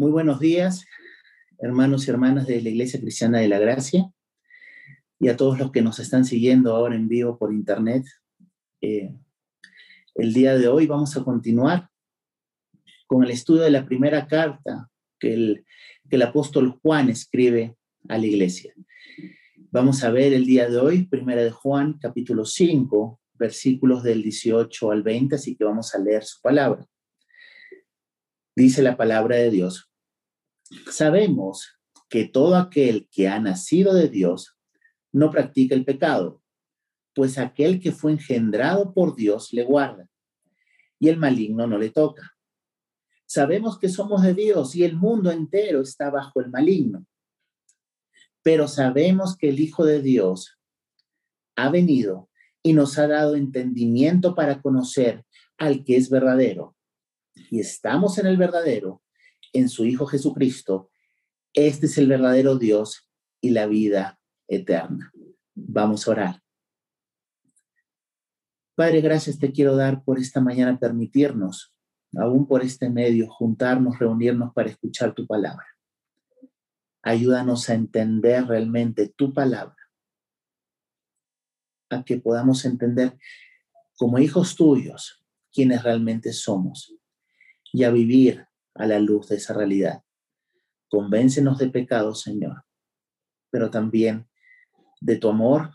Muy buenos días, hermanos y hermanas de la Iglesia Cristiana de la Gracia y a todos los que nos están siguiendo ahora en vivo por internet. Eh, el día de hoy vamos a continuar con el estudio de la primera carta que el, que el apóstol Juan escribe a la iglesia. Vamos a ver el día de hoy, primera de Juan, capítulo 5, versículos del 18 al 20, así que vamos a leer su palabra. Dice la palabra de Dios. Sabemos que todo aquel que ha nacido de Dios no practica el pecado, pues aquel que fue engendrado por Dios le guarda y el maligno no le toca. Sabemos que somos de Dios y el mundo entero está bajo el maligno, pero sabemos que el Hijo de Dios ha venido y nos ha dado entendimiento para conocer al que es verdadero. Y estamos en el verdadero, en su Hijo Jesucristo. Este es el verdadero Dios y la vida eterna. Vamos a orar. Padre, gracias te quiero dar por esta mañana permitirnos, aún por este medio, juntarnos, reunirnos para escuchar tu palabra. Ayúdanos a entender realmente tu palabra, a que podamos entender como hijos tuyos quienes realmente somos y a vivir a la luz de esa realidad. Convéncenos de pecado, Señor, pero también de tu amor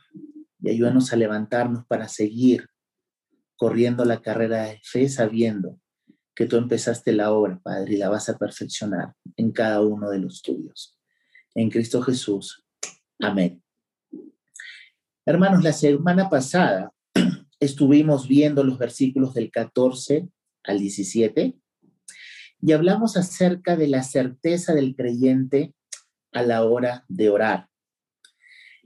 y ayúdanos a levantarnos para seguir corriendo la carrera de fe sabiendo que tú empezaste la obra, Padre, y la vas a perfeccionar en cada uno de los tuyos. En Cristo Jesús. Amén. Hermanos, la semana pasada estuvimos viendo los versículos del 14 al 17 y hablamos acerca de la certeza del creyente a la hora de orar.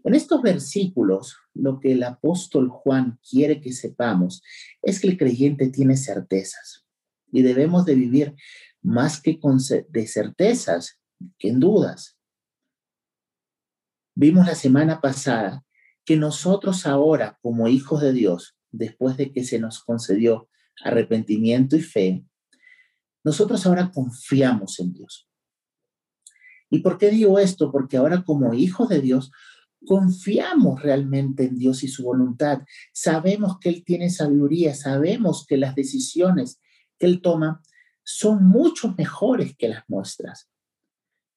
En estos versículos, lo que el apóstol Juan quiere que sepamos es que el creyente tiene certezas y debemos de vivir más que con de certezas que en dudas. Vimos la semana pasada que nosotros ahora, como hijos de Dios, después de que se nos concedió arrepentimiento y fe, nosotros ahora confiamos en Dios. ¿Y por qué digo esto? Porque ahora como hijos de Dios confiamos realmente en Dios y su voluntad. Sabemos que Él tiene sabiduría, sabemos que las decisiones que Él toma son mucho mejores que las nuestras.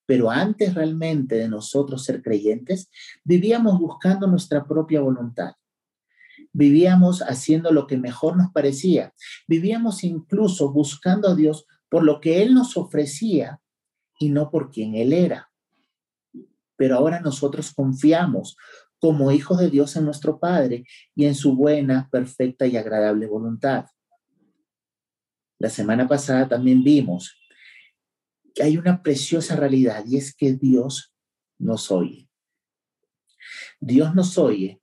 Pero antes realmente de nosotros ser creyentes, vivíamos buscando nuestra propia voluntad. Vivíamos haciendo lo que mejor nos parecía. Vivíamos incluso buscando a Dios por lo que Él nos ofrecía y no por quien Él era pero ahora nosotros confiamos como hijos de Dios en nuestro Padre y en su buena, perfecta y agradable voluntad. La semana pasada también vimos que hay una preciosa realidad y es que Dios nos oye. Dios nos oye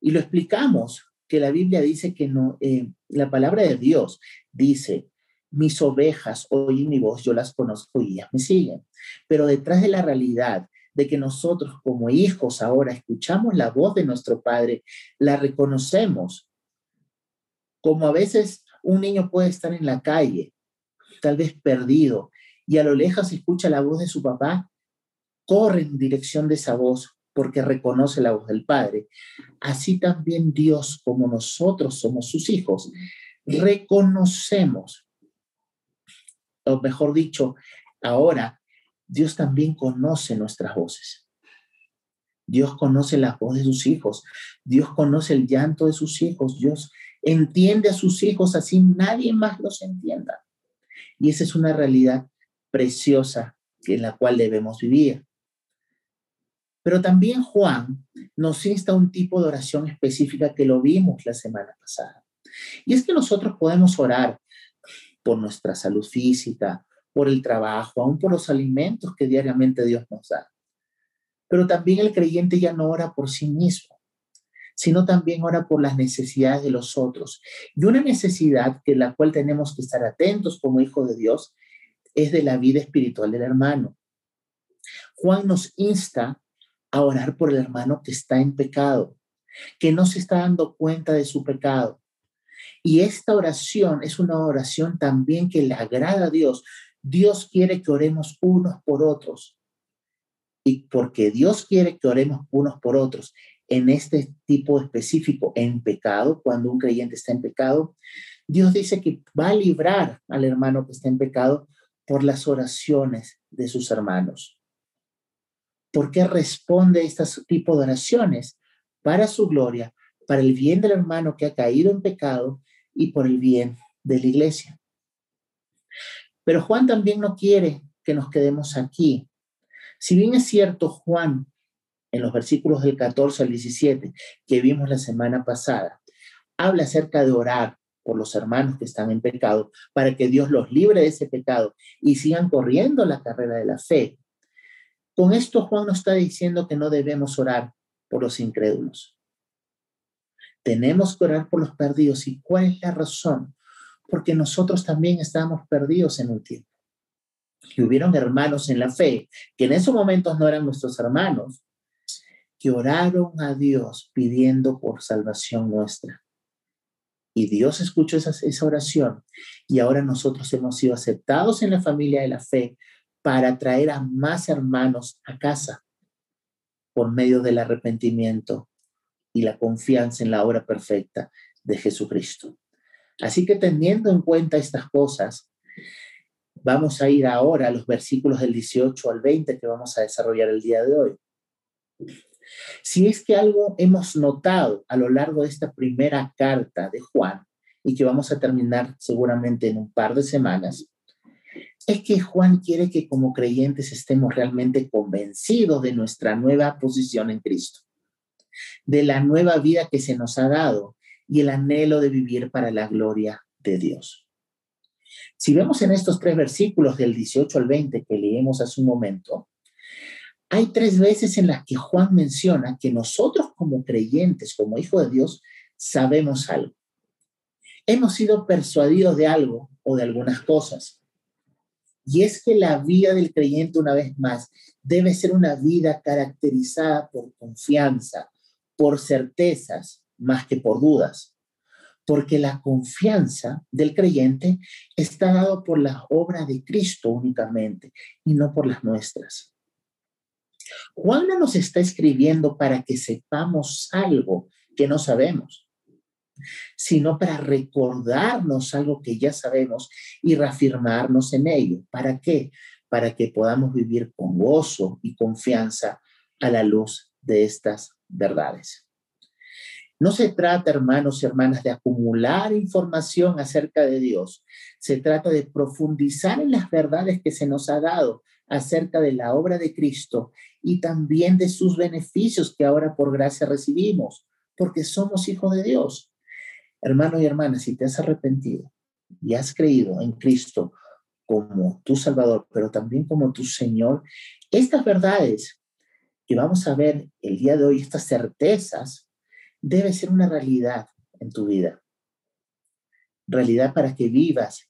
y lo explicamos que la Biblia dice que no, eh, la palabra de Dios dice, mis ovejas oyen mi voz, yo las conozco y ellas me siguen. Pero detrás de la realidad de que nosotros como hijos ahora escuchamos la voz de nuestro Padre, la reconocemos. Como a veces un niño puede estar en la calle, tal vez perdido, y a lo lejos escucha la voz de su papá, corre en dirección de esa voz porque reconoce la voz del Padre. Así también Dios, como nosotros somos sus hijos, reconocemos, o mejor dicho, ahora Dios también conoce nuestras voces. Dios conoce la voz de sus hijos. Dios conoce el llanto de sus hijos. Dios entiende a sus hijos así nadie más los entienda. Y esa es una realidad preciosa en la cual debemos vivir. Pero también Juan nos insta a un tipo de oración específica que lo vimos la semana pasada. Y es que nosotros podemos orar por nuestra salud física, por el trabajo, aún por los alimentos que diariamente Dios nos da. Pero también el creyente ya no ora por sí mismo, sino también ora por las necesidades de los otros. Y una necesidad que la cual tenemos que estar atentos como hijos de Dios es de la vida espiritual del hermano. Juan nos insta a orar por el hermano que está en pecado, que no se está dando cuenta de su pecado. Y esta oración es una oración también que le agrada a Dios, Dios quiere que oremos unos por otros. Y porque Dios quiere que oremos unos por otros en este tipo específico, en pecado, cuando un creyente está en pecado, Dios dice que va a librar al hermano que está en pecado por las oraciones de sus hermanos. ¿Por qué responde este tipo de oraciones? Para su gloria, para el bien del hermano que ha caído en pecado y por el bien de la iglesia. Pero Juan también no quiere que nos quedemos aquí. Si bien es cierto, Juan, en los versículos del 14 al 17 que vimos la semana pasada, habla acerca de orar por los hermanos que están en pecado, para que Dios los libre de ese pecado y sigan corriendo la carrera de la fe. Con esto Juan nos está diciendo que no debemos orar por los incrédulos. Tenemos que orar por los perdidos. ¿Y cuál es la razón? Porque nosotros también estábamos perdidos en un tiempo. Y hubieron hermanos en la fe, que en esos momentos no eran nuestros hermanos, que oraron a Dios pidiendo por salvación nuestra. Y Dios escuchó esa, esa oración y ahora nosotros hemos sido aceptados en la familia de la fe para traer a más hermanos a casa por medio del arrepentimiento y la confianza en la obra perfecta de Jesucristo. Así que teniendo en cuenta estas cosas, vamos a ir ahora a los versículos del 18 al 20 que vamos a desarrollar el día de hoy. Si es que algo hemos notado a lo largo de esta primera carta de Juan y que vamos a terminar seguramente en un par de semanas, es que Juan quiere que como creyentes estemos realmente convencidos de nuestra nueva posición en Cristo, de la nueva vida que se nos ha dado y el anhelo de vivir para la gloria de Dios. Si vemos en estos tres versículos del 18 al 20 que leemos hace un momento, hay tres veces en las que Juan menciona que nosotros como creyentes, como hijos de Dios, sabemos algo. Hemos sido persuadidos de algo o de algunas cosas. Y es que la vida del creyente, una vez más, debe ser una vida caracterizada por confianza, por certezas, más que por dudas. Porque la confianza del creyente está dado por la obra de Cristo únicamente y no por las nuestras. Juan no nos está escribiendo para que sepamos algo que no sabemos, sino para recordarnos algo que ya sabemos y reafirmarnos en ello. ¿Para qué? Para que podamos vivir con gozo y confianza a la luz de estas verdades. No se trata, hermanos y hermanas, de acumular información acerca de Dios. Se trata de profundizar en las verdades que se nos ha dado acerca de la obra de Cristo y también de sus beneficios que ahora por gracia recibimos, porque somos hijos de Dios. Hermano y hermana, si te has arrepentido y has creído en Cristo como tu Salvador, pero también como tu Señor, estas verdades que vamos a ver el día de hoy, estas certezas, debe ser una realidad en tu vida. Realidad para que vivas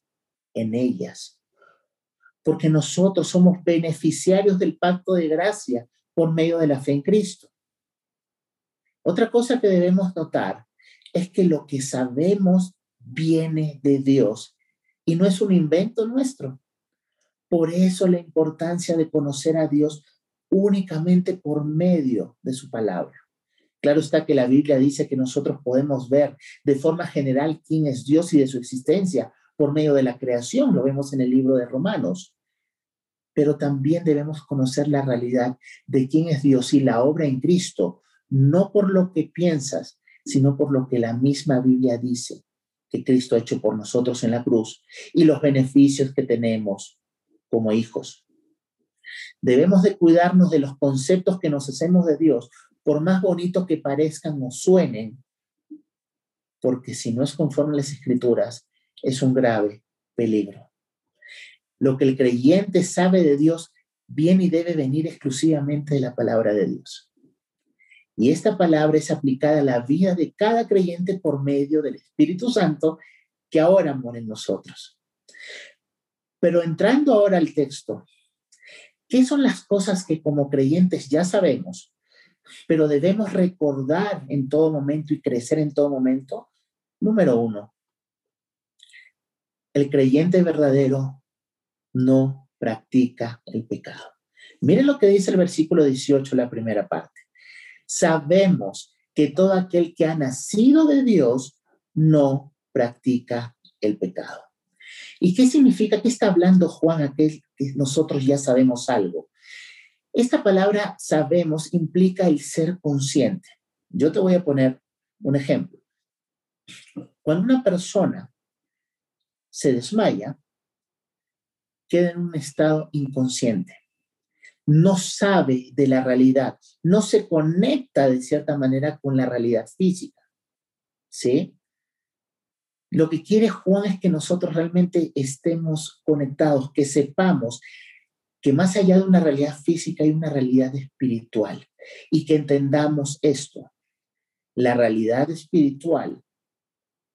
en ellas porque nosotros somos beneficiarios del pacto de gracia por medio de la fe en Cristo. Otra cosa que debemos notar es que lo que sabemos viene de Dios y no es un invento nuestro. Por eso la importancia de conocer a Dios únicamente por medio de su palabra. Claro está que la Biblia dice que nosotros podemos ver de forma general quién es Dios y de su existencia por medio de la creación, lo vemos en el libro de Romanos pero también debemos conocer la realidad de quién es Dios y la obra en Cristo, no por lo que piensas, sino por lo que la misma Biblia dice que Cristo ha hecho por nosotros en la cruz y los beneficios que tenemos como hijos. Debemos de cuidarnos de los conceptos que nos hacemos de Dios, por más bonitos que parezcan o suenen, porque si no es conforme a las escrituras, es un grave peligro. Lo que el creyente sabe de Dios viene y debe venir exclusivamente de la palabra de Dios. Y esta palabra es aplicada a la vida de cada creyente por medio del Espíritu Santo que ahora mora en nosotros. Pero entrando ahora al texto, ¿qué son las cosas que como creyentes ya sabemos, pero debemos recordar en todo momento y crecer en todo momento? Número uno, el creyente verdadero no practica el pecado. Miren lo que dice el versículo 18, la primera parte. Sabemos que todo aquel que ha nacido de Dios no practica el pecado. ¿Y qué significa? ¿Qué está hablando Juan? Aquel que nosotros ya sabemos algo. Esta palabra sabemos implica el ser consciente. Yo te voy a poner un ejemplo. Cuando una persona se desmaya, queda en un estado inconsciente. No sabe de la realidad, no se conecta de cierta manera con la realidad física. ¿Sí? Lo que quiere Juan es que nosotros realmente estemos conectados, que sepamos que más allá de una realidad física hay una realidad espiritual y que entendamos esto. La realidad espiritual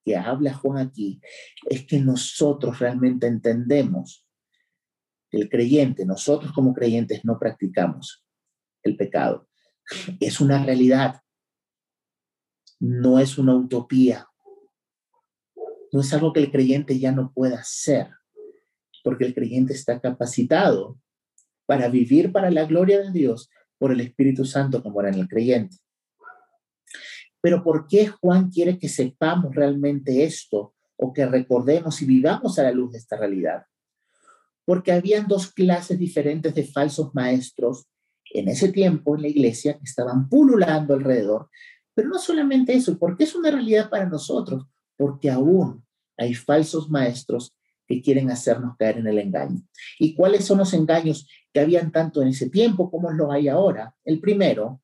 que habla Juan aquí es que nosotros realmente entendemos el creyente, nosotros como creyentes no practicamos el pecado. Es una realidad, no es una utopía, no es algo que el creyente ya no pueda hacer, porque el creyente está capacitado para vivir para la gloria de Dios por el Espíritu Santo como era en el creyente. Pero ¿por qué Juan quiere que sepamos realmente esto o que recordemos y vivamos a la luz de esta realidad? Porque habían dos clases diferentes de falsos maestros en ese tiempo en la iglesia que estaban pululando alrededor. Pero no solamente eso, porque es una realidad para nosotros, porque aún hay falsos maestros que quieren hacernos caer en el engaño. ¿Y cuáles son los engaños que habían tanto en ese tiempo como lo hay ahora? El primero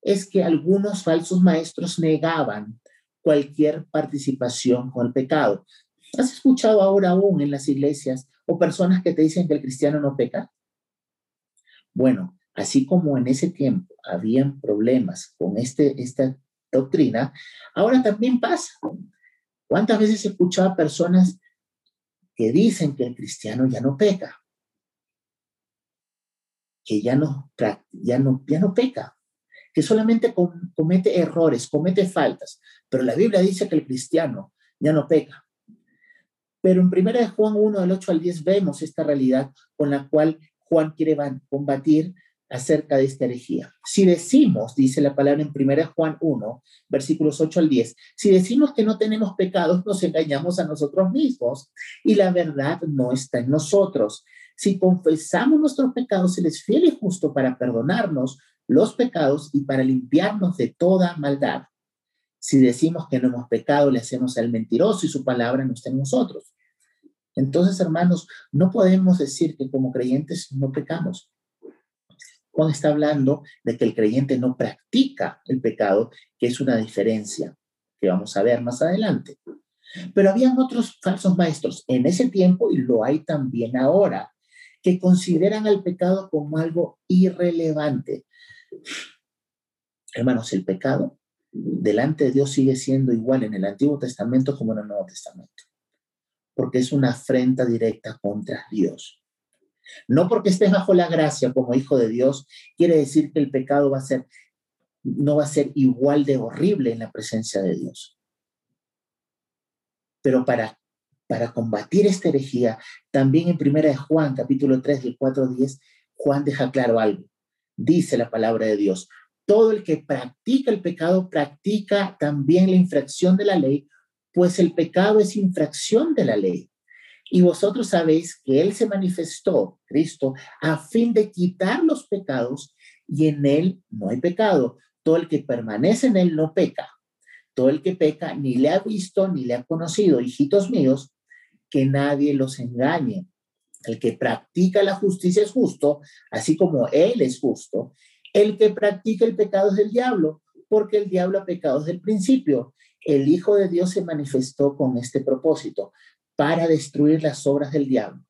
es que algunos falsos maestros negaban cualquier participación con el pecado. ¿Has escuchado ahora aún en las iglesias o personas que te dicen que el cristiano no peca? Bueno, así como en ese tiempo habían problemas con este, esta doctrina, ahora también pasa. ¿Cuántas veces he escuchado a personas que dicen que el cristiano ya no peca? Que ya no, ya no, ya no peca que solamente comete errores, comete faltas, pero la Biblia dice que el cristiano ya no peca. Pero en 1 Juan 1, del 8 al 10, vemos esta realidad con la cual Juan quiere combatir acerca de esta herejía. Si decimos, dice la palabra en 1 Juan 1, versículos 8 al 10, si decimos que no tenemos pecados, nos engañamos a nosotros mismos y la verdad no está en nosotros. Si confesamos nuestros pecados, Él es fiel y justo para perdonarnos los pecados y para limpiarnos de toda maldad. Si decimos que no hemos pecado, le hacemos al mentiroso y su palabra no está en nosotros. Entonces, hermanos, no podemos decir que como creyentes no pecamos. Juan está hablando de que el creyente no practica el pecado, que es una diferencia que vamos a ver más adelante. Pero habían otros falsos maestros en ese tiempo y lo hay también ahora, que consideran al pecado como algo irrelevante, Hermanos, el pecado delante de Dios sigue siendo igual en el Antiguo Testamento como en el Nuevo Testamento, porque es una afrenta directa contra Dios. No porque estés bajo la gracia como hijo de Dios, quiere decir que el pecado va a ser, no va a ser igual de horrible en la presencia de Dios. Pero para, para combatir esta herejía, también en primera de Juan, capítulo 3, del 4 10, Juan deja claro algo dice la palabra de Dios. Todo el que practica el pecado practica también la infracción de la ley, pues el pecado es infracción de la ley. Y vosotros sabéis que Él se manifestó, Cristo, a fin de quitar los pecados y en Él no hay pecado. Todo el que permanece en Él no peca. Todo el que peca ni le ha visto ni le ha conocido, hijitos míos, que nadie los engañe. El que practica la justicia es justo, así como Él es justo. El que practica el pecado es del diablo, porque el diablo ha pecado desde el principio. El Hijo de Dios se manifestó con este propósito, para destruir las obras del diablo.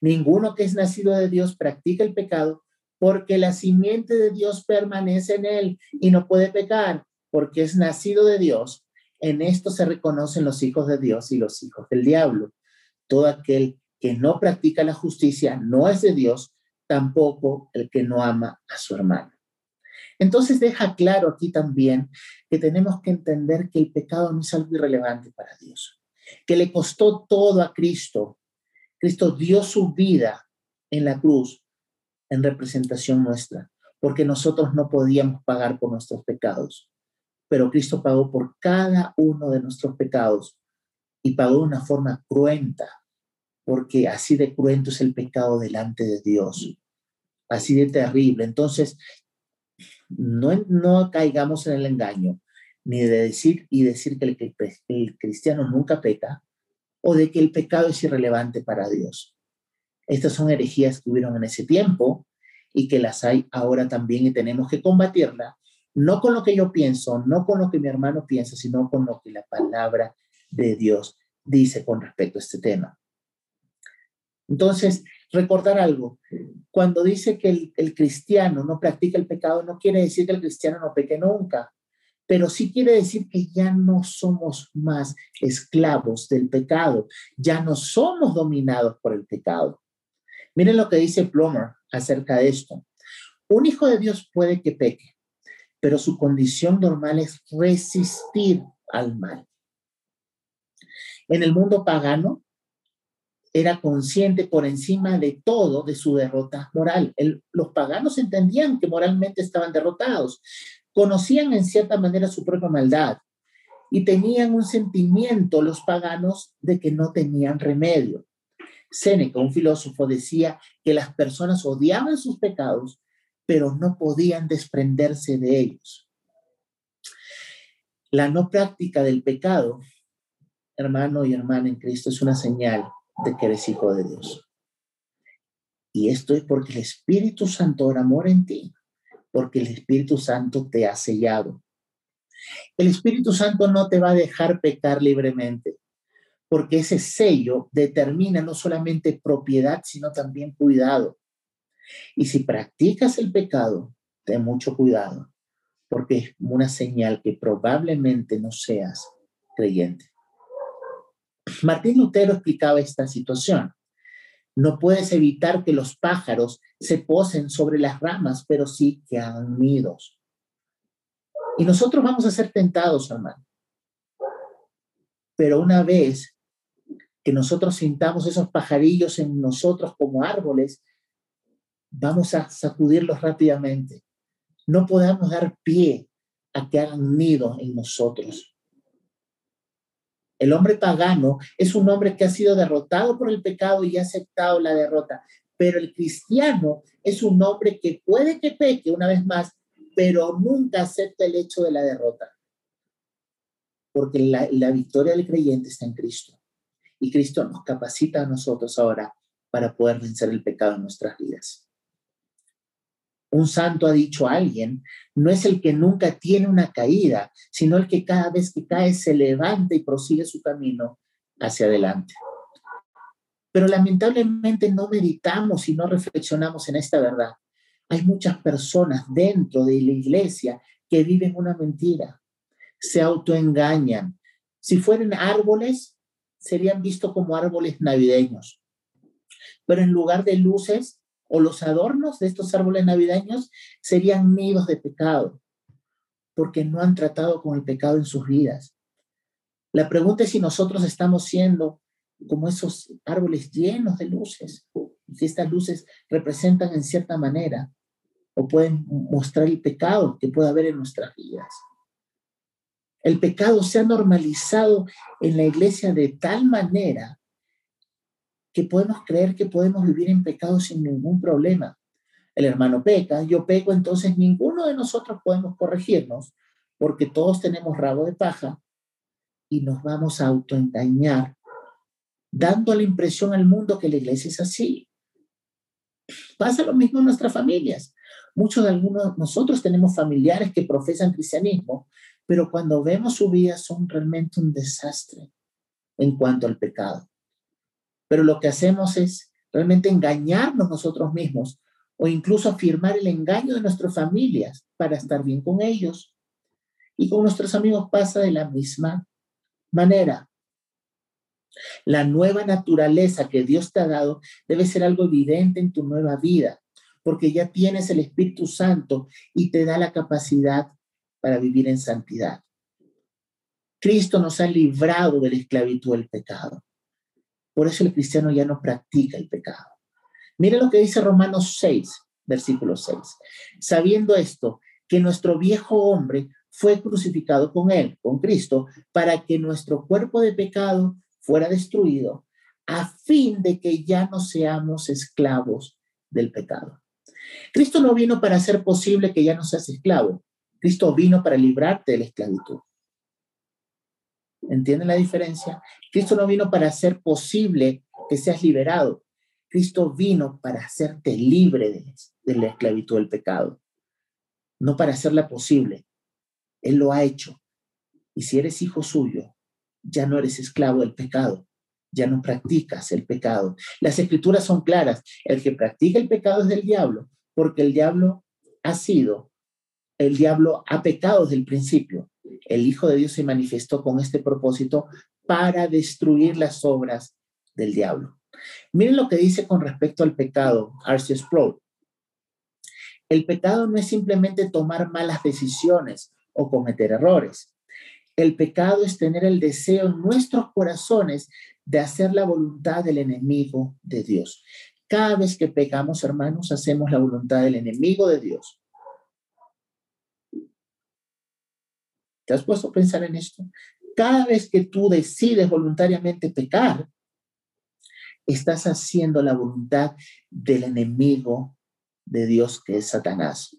Ninguno que es nacido de Dios practica el pecado, porque la simiente de Dios permanece en él y no puede pecar, porque es nacido de Dios. En esto se reconocen los hijos de Dios y los hijos del diablo. Todo aquel que no practica la justicia no es de Dios, tampoco el que no ama a su hermano. Entonces deja claro aquí también que tenemos que entender que el pecado no es algo irrelevante para Dios, que le costó todo a Cristo. Cristo dio su vida en la cruz en representación nuestra, porque nosotros no podíamos pagar por nuestros pecados, pero Cristo pagó por cada uno de nuestros pecados y pagó de una forma cruenta, porque así de cruento es el pecado delante de Dios, así de terrible. Entonces, no, no caigamos en el engaño, ni de decir y decir que el, cristiano nunca peca, o de que el pecado es irrelevante para Dios. Estas son herejías que hubieron en ese tiempo y que las hay ahora también y tenemos que combatirla, no con lo que yo pienso, no con lo que mi hermano piensa, sino con lo que la palabra de Dios dice con respecto a este tema. Entonces, recordar algo, cuando dice que el, el, cristiano no practica el pecado, no quiere decir que el cristiano no peque nunca, pero sí quiere decir que ya no somos más esclavos del pecado, ya no somos dominados por el pecado. Miren lo que dice Plummer acerca de esto. Un hijo de Dios puede que peque, pero su condición normal es resistir al mal. En el mundo pagano, era consciente por encima de todo de su derrota moral. los paganos entendían que moralmente estaban derrotados, conocían en cierta manera su propia maldad y tenían un sentimiento los paganos de que no tenían remedio. Séneca, un filósofo, decía que las personas odiaban sus pecados, pero no podían desprenderse de ellos. La no práctica del pecado, hermano y hermana en Cristo, es una señal de que eres hijo de Dios. Y esto es porque el Espíritu Santo ora amor en ti, porque el Espíritu Santo te ha sellado. El Espíritu Santo no te va a dejar pecar libremente porque ese sello determina no solamente propiedad, sino también cuidado. Y si practicas el pecado, ten mucho cuidado, porque es una señal que probablemente no seas creyente. Martín Lutero explicaba esta situación. No puedes evitar que los pájaros se posen sobre las ramas, pero sí que hagan nidos. Y nosotros vamos a ser tentados, hermano. Pero una vez que nosotros sintamos esos pajarillos en nosotros como árboles, vamos a sacudirlos rápidamente. No podemos dar pie a que hagan nido en nosotros. El hombre pagano es un hombre que ha sido derrotado por el pecado y ha aceptado la derrota, pero el cristiano es un hombre que puede que peque una vez más, pero nunca acepta el hecho de la derrota, porque la, la victoria del creyente está en Cristo. Y Cristo nos capacita a nosotros ahora para poder vencer el pecado en nuestras vidas. Un santo ha dicho a alguien, no es el que nunca tiene una caída, sino el que cada vez que cae se levanta y prosigue su camino hacia adelante. Pero lamentablemente no meditamos y no reflexionamos en esta verdad. Hay muchas personas dentro de la iglesia que viven una mentira, se autoengañan. Si fueran árboles, serían vistos como árboles navideños. Pero en lugar de luces o los adornos de estos árboles navideños, serían nidos de pecado, porque no han tratado con el pecado en sus vidas. La pregunta es si nosotros estamos siendo como esos árboles llenos de luces, si estas luces representan en cierta manera o pueden mostrar el pecado que puede haber en nuestras vidas. El pecado se ha normalizado en la iglesia de tal manera que podemos creer que podemos vivir en pecado sin ningún problema. El hermano peca, yo peco, entonces ninguno de nosotros podemos corregirnos porque todos tenemos rabo de paja y nos vamos a autoengañar, dando la impresión al mundo que la iglesia es así. Pasa lo mismo en nuestras familias. Muchos de algunos nosotros tenemos familiares que profesan cristianismo, pero cuando vemos su vida son realmente un desastre en cuanto al pecado. Pero lo que hacemos es realmente engañarnos nosotros mismos o incluso afirmar el engaño de nuestras familias para estar bien con ellos. Y con nuestros amigos pasa de la misma manera. La nueva naturaleza que Dios te ha dado debe ser algo evidente en tu nueva vida, porque ya tienes el Espíritu Santo y te da la capacidad para vivir en santidad. Cristo nos ha librado de la esclavitud del pecado. Por eso el cristiano ya no practica el pecado. Mire lo que dice Romanos 6, versículo 6. Sabiendo esto, que nuestro viejo hombre fue crucificado con él, con Cristo, para que nuestro cuerpo de pecado fuera destruido, a fin de que ya no seamos esclavos del pecado. Cristo no vino para hacer posible que ya no seas esclavo. Cristo vino para librarte de la esclavitud. ¿Entienden la diferencia? Cristo no vino para hacer posible que seas liberado. Cristo vino para hacerte libre de, de la esclavitud del pecado, no para hacerla posible. Él lo ha hecho. Y si eres hijo suyo, ya no eres esclavo del pecado, ya no practicas el pecado. Las escrituras son claras. El que practica el pecado es del diablo, porque el diablo ha sido, el diablo ha pecado desde el principio. El Hijo de Dios se manifestó con este propósito para destruir las obras del diablo. Miren lo que dice con respecto al pecado, Arceus Sproul. El pecado no es simplemente tomar malas decisiones o cometer errores. El pecado es tener el deseo en nuestros corazones de hacer la voluntad del enemigo de Dios. Cada vez que pecamos, hermanos, hacemos la voluntad del enemigo de Dios. ¿Te has puesto a pensar en esto? Cada vez que tú decides voluntariamente pecar, estás haciendo la voluntad del enemigo de Dios que es Satanás.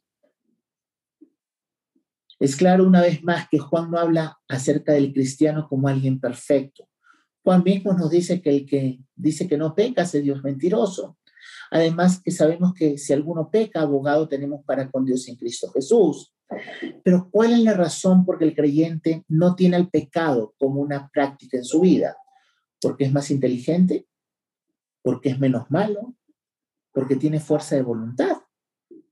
Es claro una vez más que Juan no habla acerca del cristiano como alguien perfecto. Juan mismo nos dice que el que dice que no peca es Dios mentiroso. Además que sabemos que si alguno peca, abogado tenemos para con Dios en Cristo Jesús. Pero ¿cuál es la razón por que el creyente no tiene el pecado como una práctica en su vida? ¿Porque es más inteligente? ¿Porque es menos malo? ¿Porque tiene fuerza de voluntad?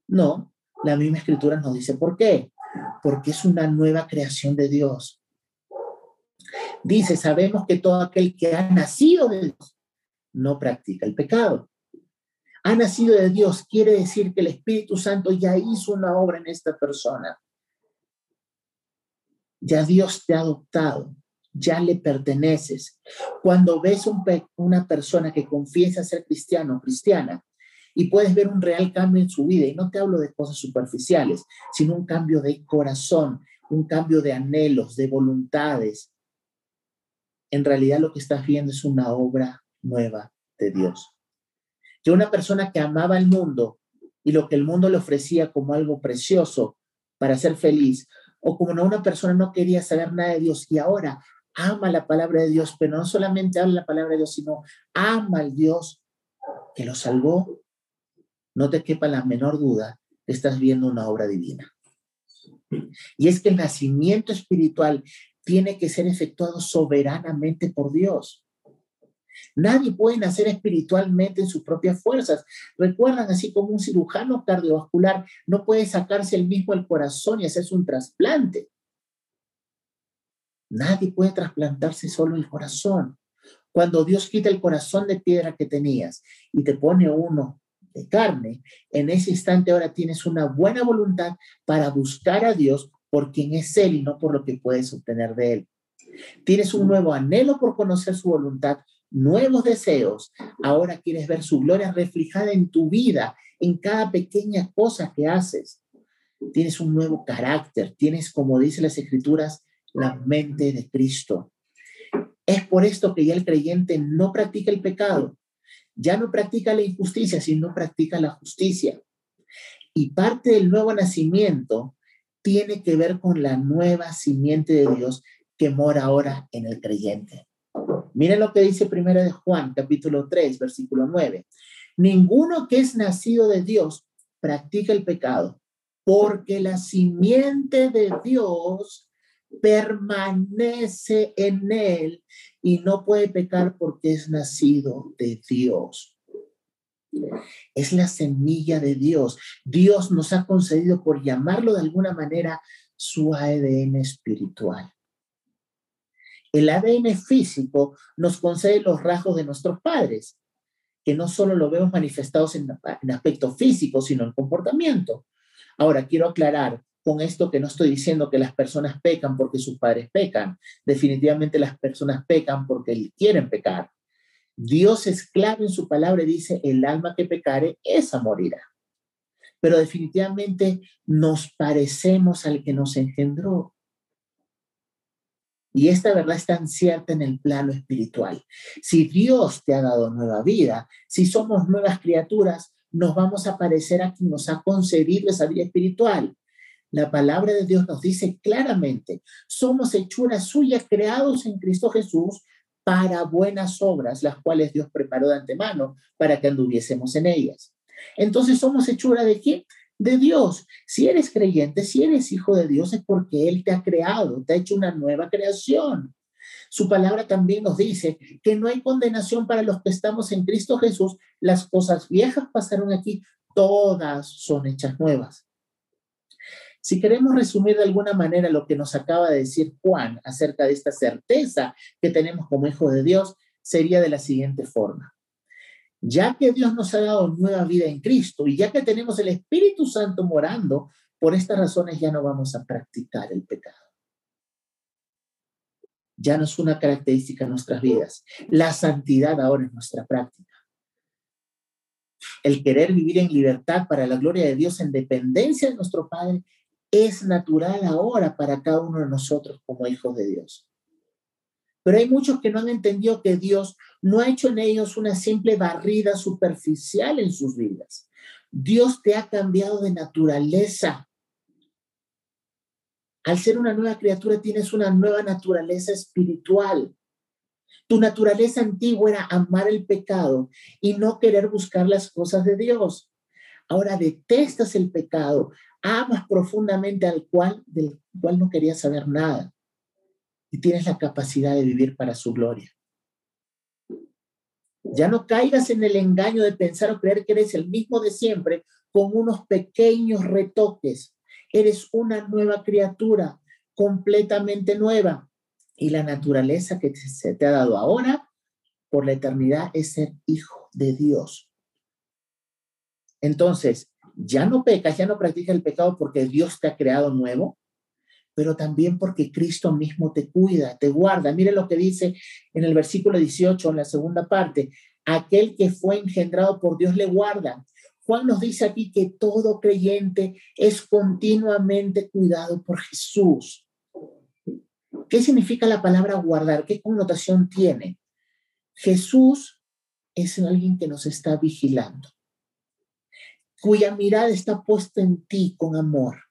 No, la misma escritura nos dice por qué. Porque es una nueva creación de Dios. Dice, sabemos que todo aquel que ha nacido de Dios no practica el pecado. Ha nacido de Dios quiere decir que el Espíritu Santo ya hizo una obra en esta persona. Ya Dios te ha adoptado, ya le perteneces. Cuando ves un una persona que confiesa ser cristiano o cristiana, y puedes ver un real cambio en su vida. Y no te hablo de cosas superficiales, sino un cambio de corazón, un cambio de anhelos, de voluntades. En realidad lo que estás viendo es una obra nueva de Dios. Que una persona que amaba el mundo y lo que el mundo le ofrecía como algo precioso para ser feliz, o como una persona no quería saber nada de Dios y ahora ama la palabra de Dios, pero no solamente habla la palabra de Dios, sino ama al Dios que lo salvó no te quepa la menor duda, estás viendo una obra divina. Y es que el nacimiento espiritual tiene que ser efectuado soberanamente por Dios. Nadie puede nacer espiritualmente en sus propias fuerzas. Recuerdan, así como un cirujano cardiovascular no puede sacarse el mismo el corazón y hacerse un trasplante. Nadie puede trasplantarse solo el corazón. Cuando Dios quita el corazón de piedra que tenías y te pone uno de carne, en ese instante ahora tienes una buena voluntad para buscar a Dios por quien es Él y no por lo que puedes obtener de Él. Tienes un nuevo anhelo por conocer su voluntad, nuevos deseos. Ahora quieres ver su gloria reflejada en tu vida, en cada pequeña cosa que haces. Tienes un nuevo carácter, tienes, como dice las escrituras, la mente de Cristo. Es por esto que ya el creyente no practica el pecado, ya no practica la injusticia, sino practica la justicia. Y parte del nuevo nacimiento tiene que ver con la nueva simiente de Dios que mora ahora en el creyente. Miren lo que dice primero de Juan, capítulo 3, versículo 9. Ninguno que es nacido de Dios practica el pecado, porque la simiente de Dios permanece en él y no puede pecar porque es nacido de Dios. Es la semilla de Dios. Dios nos ha concedido, por llamarlo de alguna manera, su ADN espiritual. El ADN físico nos concede los rasgos de nuestros padres, que no solo lo vemos manifestados en, aspecto físico, sino en comportamiento. Ahora, quiero aclarar, con esto que no estoy diciendo que las personas pecan porque sus padres pecan. Definitivamente las personas pecan porque quieren pecar. Dios es claro en su palabra y dice, el alma que pecare, esa morirá. Pero definitivamente nos parecemos al que nos engendró. Y esta verdad es tan cierta en el plano espiritual. Si Dios te ha dado nueva vida, si somos nuevas criaturas, nos vamos a parecer a quien nos ha concedido esa vida espiritual. La palabra de Dios nos dice claramente, somos hechuras suyas creados en Cristo Jesús para buenas obras, las cuales Dios preparó de antemano para que anduviésemos en ellas. Entonces somos hechura de quién? De Dios. Si eres creyente, si eres hijo de Dios, es porque Él te ha creado, te ha hecho una nueva creación. Su palabra también nos dice que no hay condenación para los que estamos en Cristo Jesús. Las cosas viejas pasaron aquí, todas son hechas nuevas. Si queremos resumir de alguna manera lo que nos acaba de decir Juan acerca de esta certeza que tenemos como hijos de Dios, sería de la siguiente forma. Ya que Dios nos ha dado nueva vida en Cristo y ya que tenemos el Espíritu Santo morando, por estas razones ya no vamos a practicar el pecado. Ya no es una característica de nuestras vidas. La santidad ahora es nuestra práctica. El querer vivir en libertad para la gloria de Dios en dependencia de nuestro Padre es natural ahora para cada uno de nosotros como hijos de Dios. Pero hay muchos que no han entendido que Dios no ha hecho en ellos una simple barrida superficial en sus vidas. Dios te ha cambiado de naturaleza. Al ser una nueva criatura tienes una nueva naturaleza espiritual. Tu naturaleza antigua era amar el pecado y no querer buscar las cosas de Dios. Ahora detestas el pecado, amas profundamente al cual, del cual no querías saber nada y tienes la capacidad de vivir para su gloria. Ya no caigas en el engaño de pensar o creer que eres el mismo de siempre con unos pequeños retoques. Eres una nueva criatura, completamente nueva. Y la naturaleza que se te ha dado ahora por la eternidad es ser hijo de Dios. Entonces, ya no pecas, ya no practicas el pecado porque Dios te ha creado nuevo, pero también porque Cristo mismo te cuida, te guarda. Mire lo que dice en el versículo 18, en la segunda parte, aquel que fue engendrado por Dios le guarda. Juan nos dice aquí que todo creyente es continuamente cuidado por Jesús. ¿Qué significa la palabra guardar? ¿Qué connotación tiene? Jesús es alguien que nos está vigilando cuya mirada está puesta en ti con amor,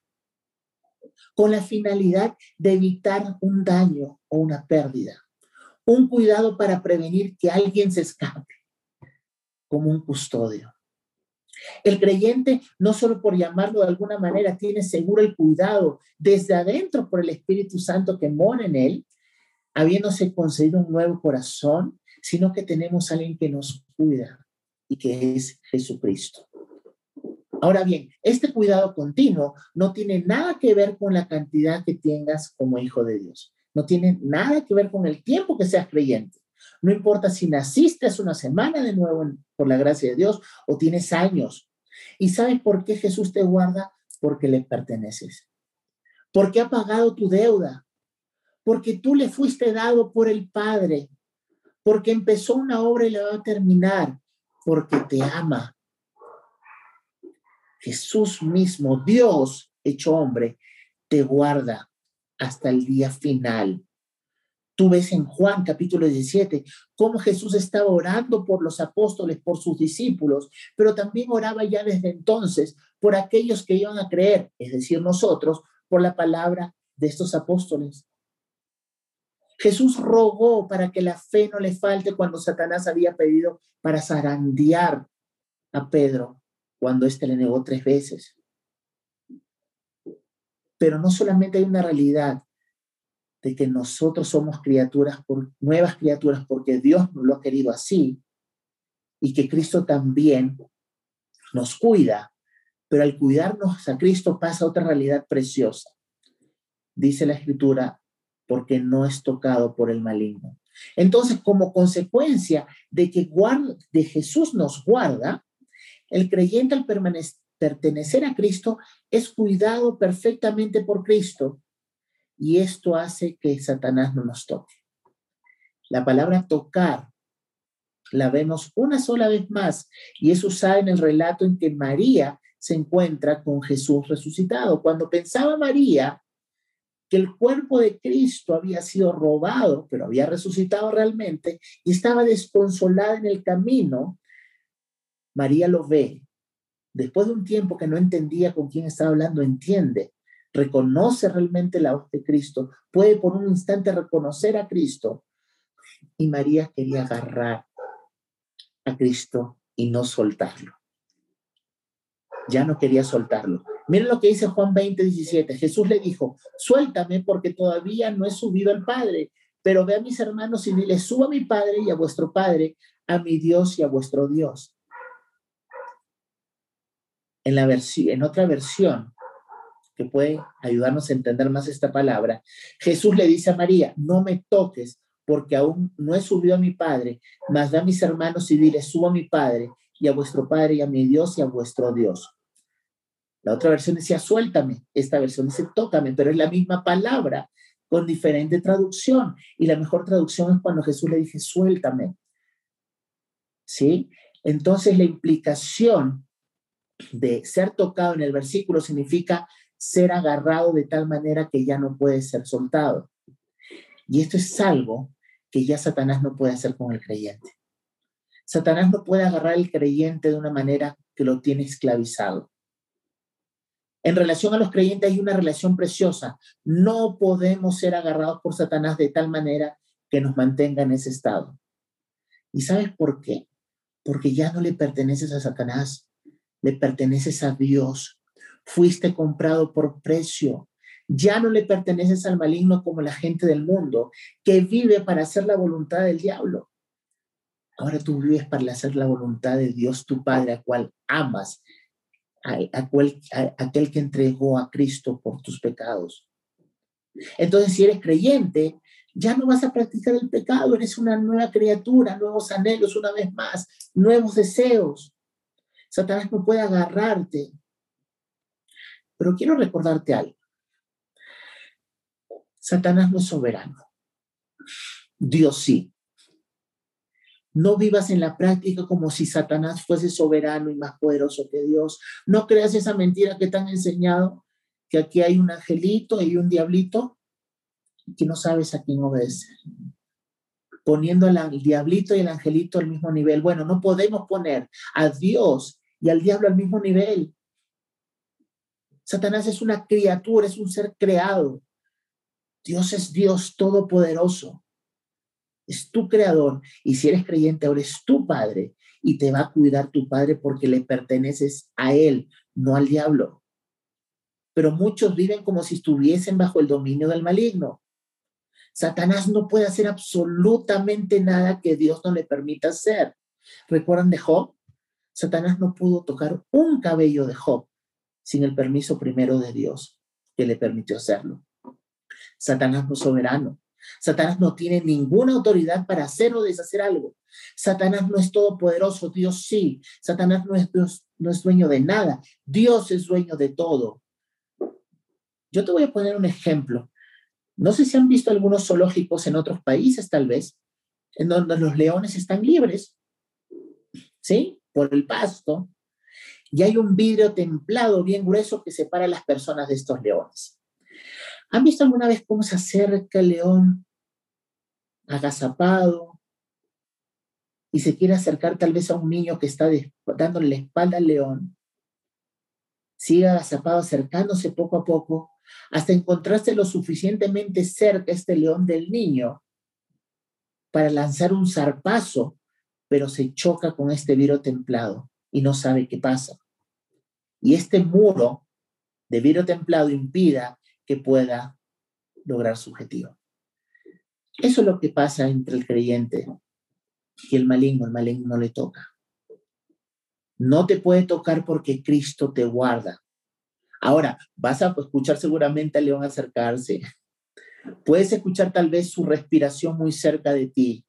con la finalidad de evitar un daño o una pérdida, un cuidado para prevenir que alguien se escape, como un custodio. El creyente, no solo por llamarlo de alguna manera, tiene seguro el cuidado desde adentro por el Espíritu Santo que mora en él, habiéndose concedido un nuevo corazón, sino que tenemos a alguien que nos cuida y que es Jesucristo. Ahora bien, este cuidado continuo no tiene nada que ver con la cantidad que tengas como hijo de Dios. No tiene nada que ver con el tiempo que seas creyente. No importa si naciste hace una semana de nuevo por la gracia de Dios o tienes años. ¿Y sabes por qué Jesús te guarda? Porque le perteneces. Porque ha pagado tu deuda. Porque tú le fuiste dado por el Padre. Porque empezó una obra y la va a terminar. Porque te ama Jesús mismo, Dios hecho hombre, te guarda hasta el día final. Tú ves en Juan capítulo 17 cómo Jesús estaba orando por los apóstoles, por sus discípulos, pero también oraba ya desde entonces por aquellos que iban a creer, es decir, nosotros, por la palabra de estos apóstoles. Jesús rogó para que la fe no le falte cuando Satanás había pedido para zarandear a Pedro cuando éste le negó tres veces. Pero no solamente hay una realidad de que nosotros somos criaturas, nuevas criaturas, porque Dios nos lo ha querido así, y que Cristo también nos cuida, pero al cuidarnos a Cristo pasa otra realidad preciosa. Dice la escritura, porque no es tocado por el maligno. Entonces, como consecuencia de que de Jesús nos guarda, el creyente al pertenecer a Cristo es cuidado perfectamente por Cristo y esto hace que Satanás no nos toque. La palabra tocar la vemos una sola vez más y es usada en el relato en que María se encuentra con Jesús resucitado. Cuando pensaba María que el cuerpo de Cristo había sido robado, pero había resucitado realmente y estaba desconsolada en el camino, María lo ve. Después de un tiempo que no entendía con quién estaba hablando, entiende, reconoce realmente la voz de Cristo, puede por un instante reconocer a Cristo. Y María quería agarrar a Cristo y no soltarlo. Ya no quería soltarlo. Miren lo que dice Juan 20, 17. Jesús le dijo, suéltame porque todavía no he subido al Padre, pero ve a mis hermanos y dile, suba a mi Padre y a vuestro Padre, a mi Dios y a vuestro Dios. En, la en otra versión, que puede ayudarnos a entender más esta palabra, Jesús le dice a María, no me toques porque aún no he subido a mi Padre, mas da a mis hermanos y dile, subo a mi Padre y a vuestro Padre y a mi Dios y a vuestro Dios. La otra versión decía, suéltame. Esta versión dice, tócame, pero es la misma palabra con diferente traducción. Y la mejor traducción es cuando Jesús le dice, suéltame. ¿Sí? Entonces la implicación de ser tocado en el versículo significa ser agarrado de tal manera que ya no puede ser soltado. Y esto es algo que ya Satanás no puede hacer con el creyente. Satanás no puede agarrar al creyente de una manera que lo tiene esclavizado. En relación a los creyentes hay una relación preciosa. No podemos ser agarrados por Satanás de tal manera que nos mantenga en ese estado. ¿Y sabes por qué? Porque ya no le perteneces a Satanás, le perteneces a Dios. Fuiste comprado por precio. Ya no le perteneces al maligno como la gente del mundo, que vive para hacer la voluntad del diablo. Ahora tú vives para hacer la voluntad de Dios, tu Padre, a cual amas, a, aquel que entregó a Cristo por tus pecados. Entonces, si eres creyente, ya no vas a practicar el pecado, eres una nueva criatura, nuevos anhelos, una vez más, nuevos deseos. Satanás no puede agarrarte. Pero quiero recordarte algo. Satanás no es soberano. Dios sí. No vivas en la práctica como si Satanás fuese soberano y más poderoso que Dios. No creas esa mentira que te han enseñado, que aquí hay un angelito y un diablito, y que no sabes a quién obedecer. Poniendo al diablito y el angelito al mismo nivel. Bueno, no podemos poner a Dios y al diablo al mismo nivel. Satanás es una criatura, es un ser creado. Dios es Dios todopoderoso. Es tu creador. Y si eres creyente, ahora es tu padre. Y te va a cuidar tu padre porque le perteneces a él, no al diablo. Pero muchos viven como si estuviesen bajo el dominio del maligno. Satanás no puede hacer absolutamente nada que Dios no le permita hacer. ¿Recuerdan de Job? Satanás no pudo tocar un cabello de Job sin el permiso primero de Dios, que le permitió hacerlo. Satanás no es soberano. Satanás no tiene ninguna autoridad para hacer o deshacer algo. Satanás no es todopoderoso, Dios sí. Satanás no es, no es dueño de nada. Dios es dueño de todo. Yo te voy a poner un ejemplo. No sé si han visto algunos zoológicos en otros países, tal vez, en donde los leones están libres, ¿sí? Por el pasto. Y hay un vidrio templado bien grueso que separa a las personas de estos leones. ¿Han visto alguna vez cómo se acerca el león agazapado y se quiere acercar tal vez a un niño que está dándole la espalda al león? Sigue agazapado, acercándose poco a poco, hasta encontrarse lo suficientemente cerca este león del niño para lanzar un zarpazo, pero se choca con este vidrio templado y no sabe qué pasa. Y este muro de vidrio templado impida que pueda lograr su objetivo. Eso es lo que pasa entre el creyente y el maligno. El maligno no le toca. No te puede tocar porque Cristo te guarda. Ahora, vas a escuchar seguramente al león acercarse. Puedes escuchar tal vez su respiración muy cerca de ti,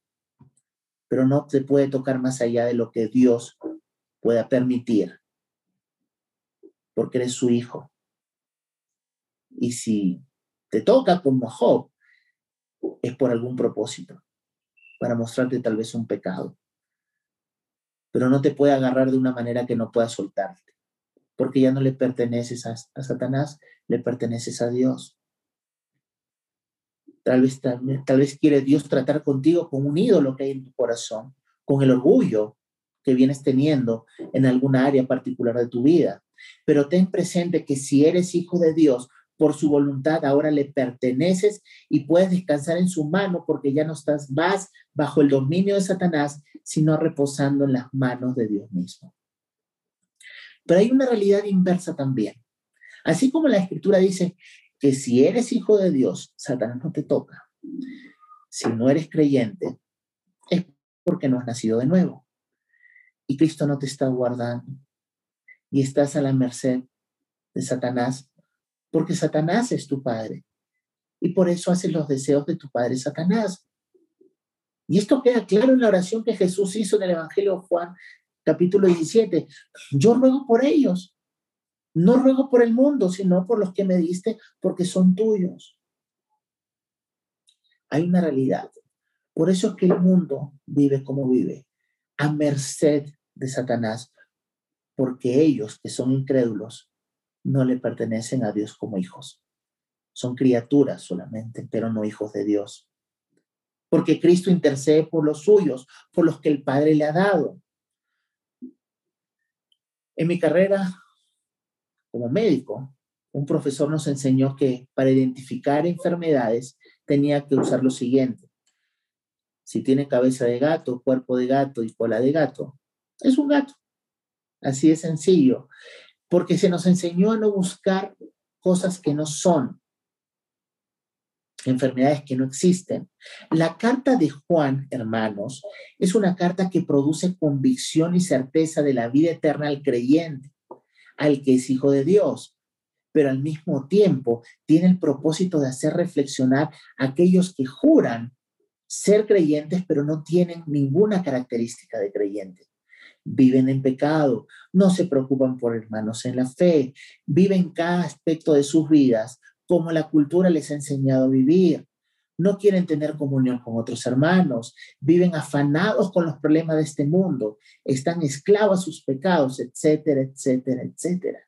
pero no te puede tocar más allá de lo que Dios pueda permitir, porque eres su hijo. Y si te toca como Job, es por algún propósito, para mostrarte tal vez un pecado. pero no te puede agarrar de una manera que no pueda soltarte, porque ya no le perteneces a, a Satanás, le perteneces a Dios. Tal vez, tal, vez quiere Dios tratar contigo con un ídolo que hay en tu corazón, con el orgullo que vienes teniendo en alguna área particular de tu vida. Pero ten presente que si eres hijo de Dios, por su voluntad ahora le perteneces y puedes descansar en su mano porque ya no estás más bajo el dominio de Satanás, sino reposando en las manos de Dios mismo. Pero hay una realidad inversa también. Así como la escritura dice, que si eres hijo de Dios, Satanás no te toca. Si no eres creyente, es porque no has nacido de nuevo. Y Cristo no te está guardando. Y estás a la merced de Satanás, porque Satanás es tu padre. Y por eso haces los deseos de tu padre Satanás. Y esto queda claro en la oración que Jesús hizo en el Evangelio de Juan, capítulo 17. Yo ruego por ellos no ruego por el mundo, sino por los que me diste, porque son tuyos. Hay una realidad. Por eso es que el mundo vive como vive, a merced de Satanás, porque ellos que son incrédulos no le pertenecen a Dios como hijos. Son criaturas solamente, pero no hijos de Dios. Porque Cristo intercede por los suyos, por los que el Padre le ha dado. En mi carrera como médico, un profesor nos enseñó que para identificar enfermedades tenía que usar lo siguiente. Si tiene cabeza de gato, cuerpo de gato y cola de gato, es un gato. Así de sencillo. Porque se nos enseñó a no buscar cosas que no son, enfermedades que no existen. La carta de Juan, hermanos, es una carta que produce convicción y certeza de la vida eterna al creyente al que es hijo de Dios, pero al mismo tiempo tiene el propósito de hacer reflexionar a aquellos que juran ser creyentes, pero no tienen ninguna característica de creyente. Viven en pecado, no se preocupan por hermanos en la fe, viven cada aspecto de sus vidas como la cultura les ha enseñado a vivir no quieren tener comunión con otros hermanos, viven afanados con los problemas de este mundo, están esclavos a sus pecados, etcétera, etcétera, etcétera.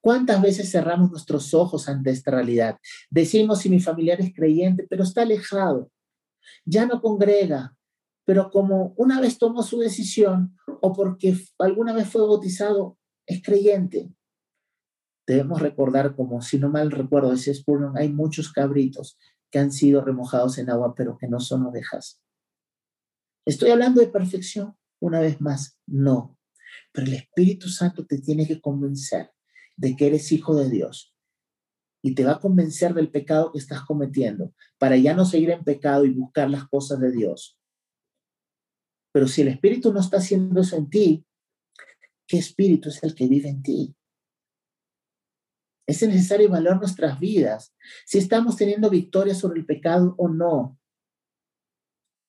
¿Cuántas veces cerramos nuestros ojos ante esta realidad? Decimos si mi familiar es creyente, pero está alejado, ya no congrega, pero como una vez tomó su decisión o porque alguna vez fue bautizado, es creyente. Debemos recordar, como si no mal recuerdo, decía Spurgeon, hay muchos cabritos que han sido remojados en agua, pero que no son ovejas. Estoy hablando de perfección, una vez más, no. Pero el Espíritu Santo te tiene que convencer de que eres hijo de Dios y te va a convencer del pecado que estás cometiendo para ya no seguir en pecado y buscar las cosas de Dios. Pero si el Espíritu no está haciendo eso en ti, ¿qué Espíritu es el que vive en ti? Es necesario evaluar nuestras vidas, si estamos teniendo victoria sobre el pecado o no.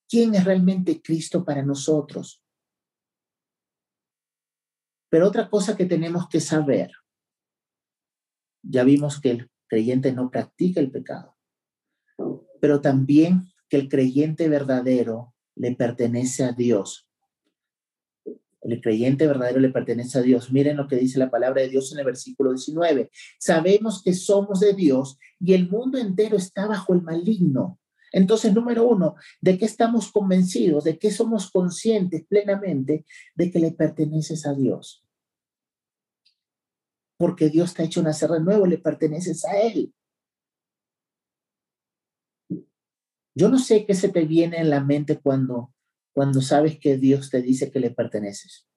¿Quién es realmente Cristo para nosotros? Pero otra cosa que tenemos que saber, ya vimos que el creyente no practica el pecado, pero también que el creyente verdadero le pertenece a Dios el creyente verdadero le pertenece a Dios. Miren lo que dice la palabra de Dios en el versículo 19. Sabemos que somos de Dios y el mundo entero está bajo el maligno. Entonces, número uno, ¿de qué estamos convencidos? ¿De qué somos conscientes plenamente de que le perteneces a Dios? Porque Dios te ha hecho nacer de nuevo, le perteneces a Él. Yo no sé qué se te viene en la mente cuando cuando sabes que Dios te dice que le perteneces.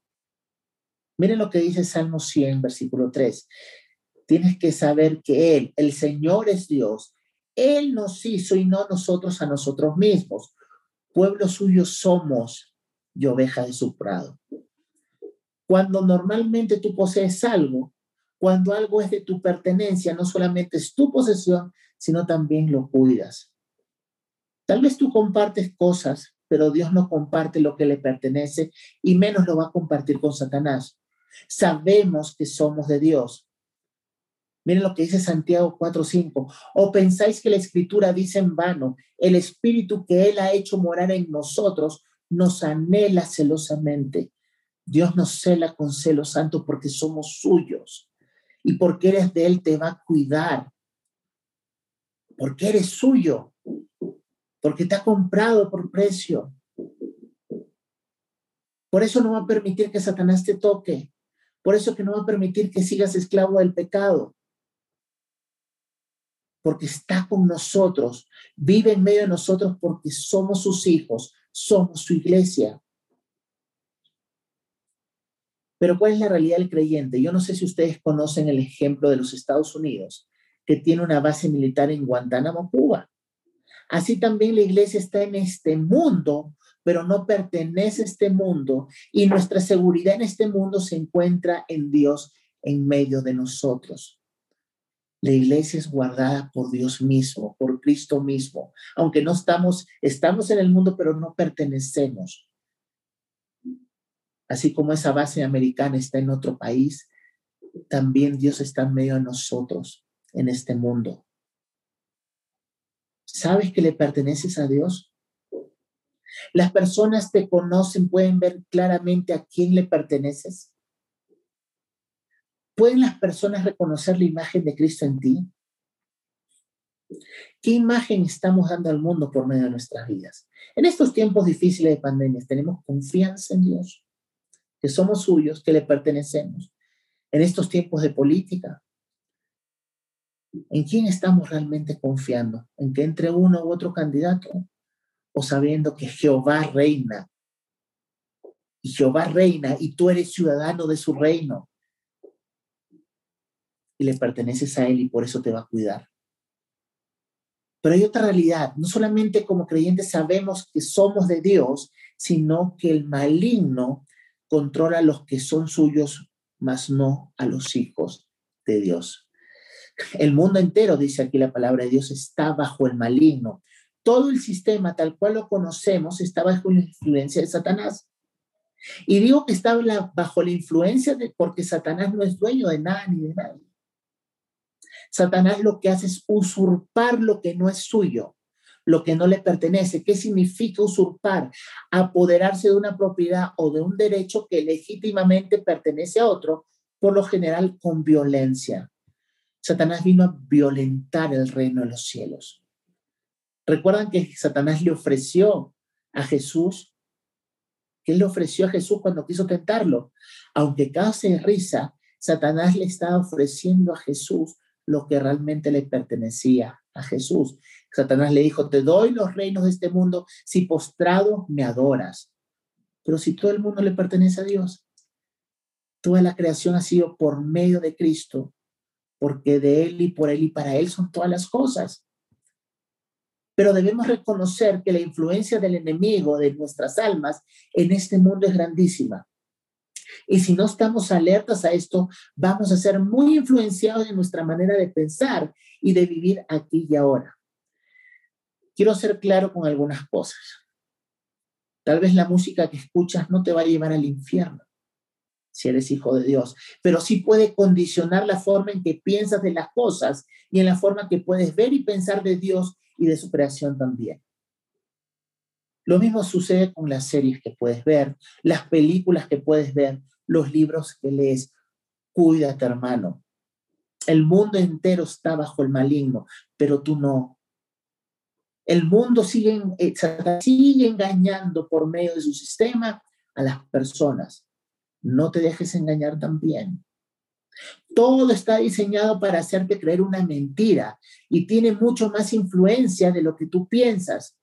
Miren lo que dice Salmo 100, versículo 3. Tienes que saber que Él, el Señor es Dios. Él nos hizo y no nosotros a nosotros mismos. Pueblo suyo somos y oveja de su prado. Cuando normalmente tú posees algo, cuando algo es de tu pertenencia, no solamente es tu posesión, sino también lo cuidas. Tal vez tú compartes cosas pero Dios no comparte lo que le pertenece y menos lo va a compartir con Satanás. Sabemos que somos de Dios. Miren lo que dice Santiago 4:5. O pensáis que la escritura dice en vano, el espíritu que Él ha hecho morar en nosotros nos anhela celosamente. Dios nos cela con celo santo porque somos suyos y porque eres de Él te va a cuidar. Porque eres suyo. Porque te ha comprado por precio. Por eso no va a permitir que Satanás te toque. Por eso que no va a permitir que sigas esclavo del pecado. Porque está con nosotros, vive en medio de nosotros porque somos sus hijos, somos su iglesia. Pero ¿cuál es la realidad del creyente? Yo no sé si ustedes conocen el ejemplo de los Estados Unidos, que tiene una base militar en Guantánamo, Cuba. Así también la iglesia está en este mundo, pero no pertenece a este mundo y nuestra seguridad en este mundo se encuentra en Dios en medio de nosotros. La iglesia es guardada por Dios mismo, por Cristo mismo, aunque no estamos, estamos en el mundo, pero no pertenecemos. Así como esa base americana está en otro país, también Dios está en medio de nosotros en este mundo. ¿Sabes que le perteneces a Dios? Las personas te conocen, pueden ver claramente a quién le perteneces. ¿Pueden las personas reconocer la imagen de Cristo en ti? ¿Qué imagen estamos dando al mundo por medio de nuestras vidas? En estos tiempos difíciles de pandemia, ¿tenemos confianza en Dios? que somos suyos, que le pertenecemos. En estos tiempos de política, ¿en quién estamos realmente confiando? ¿En que entre uno u otro candidato? ¿O sabiendo que Jehová reina? Y Jehová reina y tú eres ciudadano de su reino. Y le perteneces a Él y por eso te va a cuidar. Pero hay otra realidad. No solamente como creyentes sabemos que somos de Dios, sino que el maligno controla a los que son suyos, mas no a los hijos de Dios. El mundo entero, dice aquí la palabra de Dios, está bajo el maligno. Todo el sistema tal cual lo conocemos está bajo la influencia de Satanás. Y digo que está bajo la influencia de, porque Satanás no es dueño de nada ni de nadie. Satanás lo que hace es usurpar lo que no es suyo lo que no le pertenece. ¿Qué significa usurpar? Apoderarse de una propiedad o de un derecho que legítimamente pertenece a otro, por lo general con violencia. Satanás vino a violentar el reino de los cielos. ¿Recuerdan que Satanás le ofreció a Jesús? ¿Qué le ofreció a Jesús cuando quiso tentarlo? Aunque cause risa, Satanás le estaba ofreciendo a Jesús lo que realmente le pertenecía a Jesús. Satanás le dijo, te doy los reinos de este mundo si postrado me adoras. Pero si todo el mundo le pertenece a Dios, toda la creación ha sido por medio de Cristo, porque de Él y por Él y para Él son todas las cosas. Pero debemos reconocer que la influencia del enemigo de nuestras almas en este mundo es grandísima. Y si no estamos alertas a esto, vamos a ser muy influenciados en nuestra manera de pensar y de vivir aquí y ahora. Quiero ser claro con algunas cosas. Tal vez la música que escuchas no te va a llevar al infierno si eres hijo de Dios, pero sí puede condicionar la forma en que piensas de las cosas y en la forma que puedes ver y pensar de Dios y de su creación también. Lo mismo sucede con las series que puedes ver, las películas que puedes ver, los libros que lees. Cuídate, hermano. El mundo entero está bajo el maligno, pero tú no. El mundo sigue, eh, sigue engañando por medio de su sistema a las personas. No te dejes engañar también. Todo está diseñado para hacerte creer una mentira y tiene mucho más influencia de lo que tú piensas.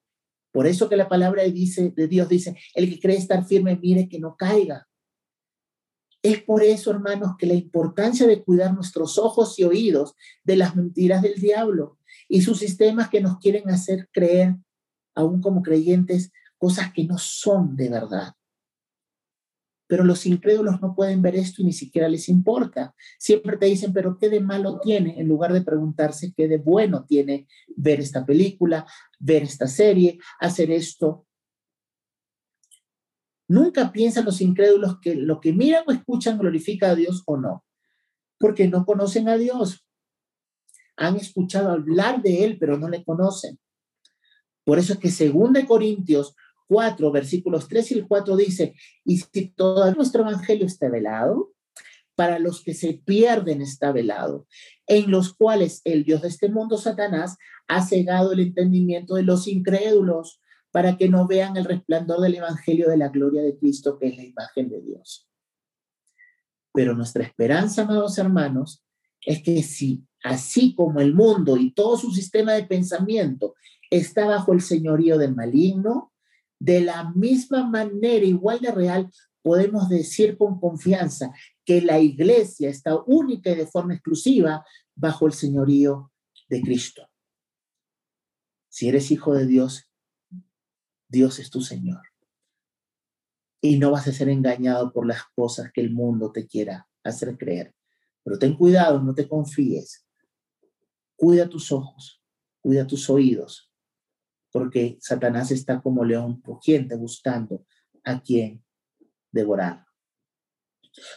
Por eso que la palabra dice, de Dios dice, el que cree estar firme, mire que no caiga. Es por eso, hermanos, que la importancia de cuidar nuestros ojos y oídos de las mentiras del diablo y sus sistemas que nos quieren hacer creer, aún como creyentes, cosas que no son de verdad. Pero los incrédulos no pueden ver esto y ni siquiera les importa. Siempre te dicen, pero ¿qué de malo tiene? En lugar de preguntarse qué de bueno tiene ver esta película, ver esta serie, hacer esto. Nunca piensan los incrédulos que lo que miran o escuchan glorifica a Dios o no, porque no conocen a Dios, han escuchado hablar de él, pero no le conocen. Por eso es que según de Corintios 4, versículos 3 y el 4 dice, y si todo nuestro evangelio está velado, para los que se pierden está velado, en los cuales el Dios de este mundo, Satanás, ha cegado el entendimiento de los incrédulos para que no vean el resplandor del evangelio de la gloria de Cristo, que es la imagen de Dios. Pero nuestra esperanza, amados hermanos, es que si así como el mundo y todo su sistema de pensamiento está bajo el señorío del maligno, de la misma manera, igual de real, podemos decir con confianza que la iglesia está única y de forma exclusiva bajo el señorío de Cristo. Si eres hijo de Dios, Dios es tu Señor. Y no vas a ser engañado por las cosas que el mundo te quiera hacer creer. Pero ten cuidado, no te confíes. Cuida tus ojos, cuida tus oídos, porque Satanás está como león rugiente buscando a quien devorar.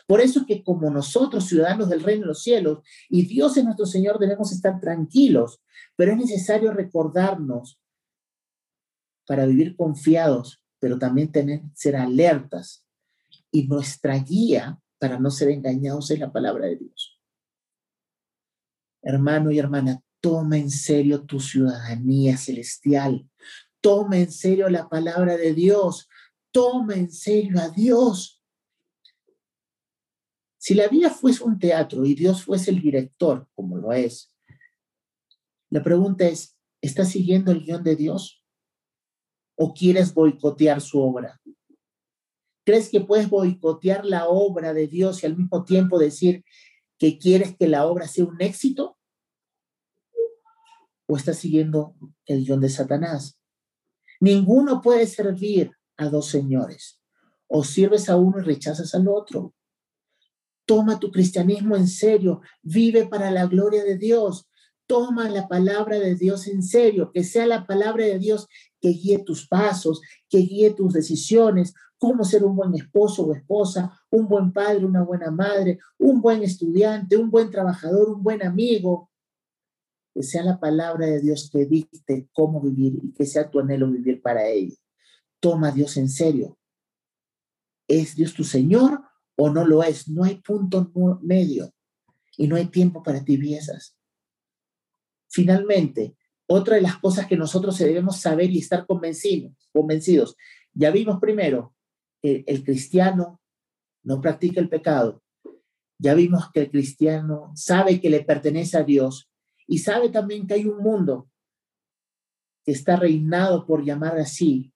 Por eso es que como nosotros, ciudadanos del reino de los cielos, y Dios es nuestro Señor, debemos estar tranquilos, pero es necesario recordarnos para vivir confiados, pero también tener, ser alertas. Y nuestra guía para no ser engañados es la palabra de Dios. Hermano y hermana, toma en serio tu ciudadanía celestial. Toma en serio la palabra de Dios toma en serio a Dios. Si la vida fuese un teatro y Dios fuese el director, como lo es, la pregunta es, ¿estás siguiendo el guion de Dios? ¿O quieres boicotear su obra? ¿Crees que puedes boicotear la obra de Dios y al mismo tiempo decir que quieres que la obra sea un éxito? ¿O estás siguiendo el guion de Satanás? Ninguno puede servir a dos señores. O sirves a uno y rechazas al otro. Toma tu cristianismo en serio, vive para la gloria de Dios. Toma la palabra de Dios en serio, que sea la palabra de Dios que guíe tus pasos, que guíe tus decisiones, cómo ser un buen esposo o esposa, un buen padre, una buena madre, un buen estudiante, un buen trabajador, un buen amigo. Que sea la palabra de Dios que dicte cómo vivir y que sea tu anhelo vivir para ella toma a Dios en serio. ¿Es Dios tu Señor o no lo es? No hay punto medio y no hay tiempo para tibiezas. Finalmente, otra de las cosas que nosotros debemos saber y estar convencidos, convencidos. Ya vimos primero que el cristiano no practica el pecado. Ya vimos que el cristiano sabe que le pertenece a Dios y sabe también que hay un mundo que está reinado por llamar así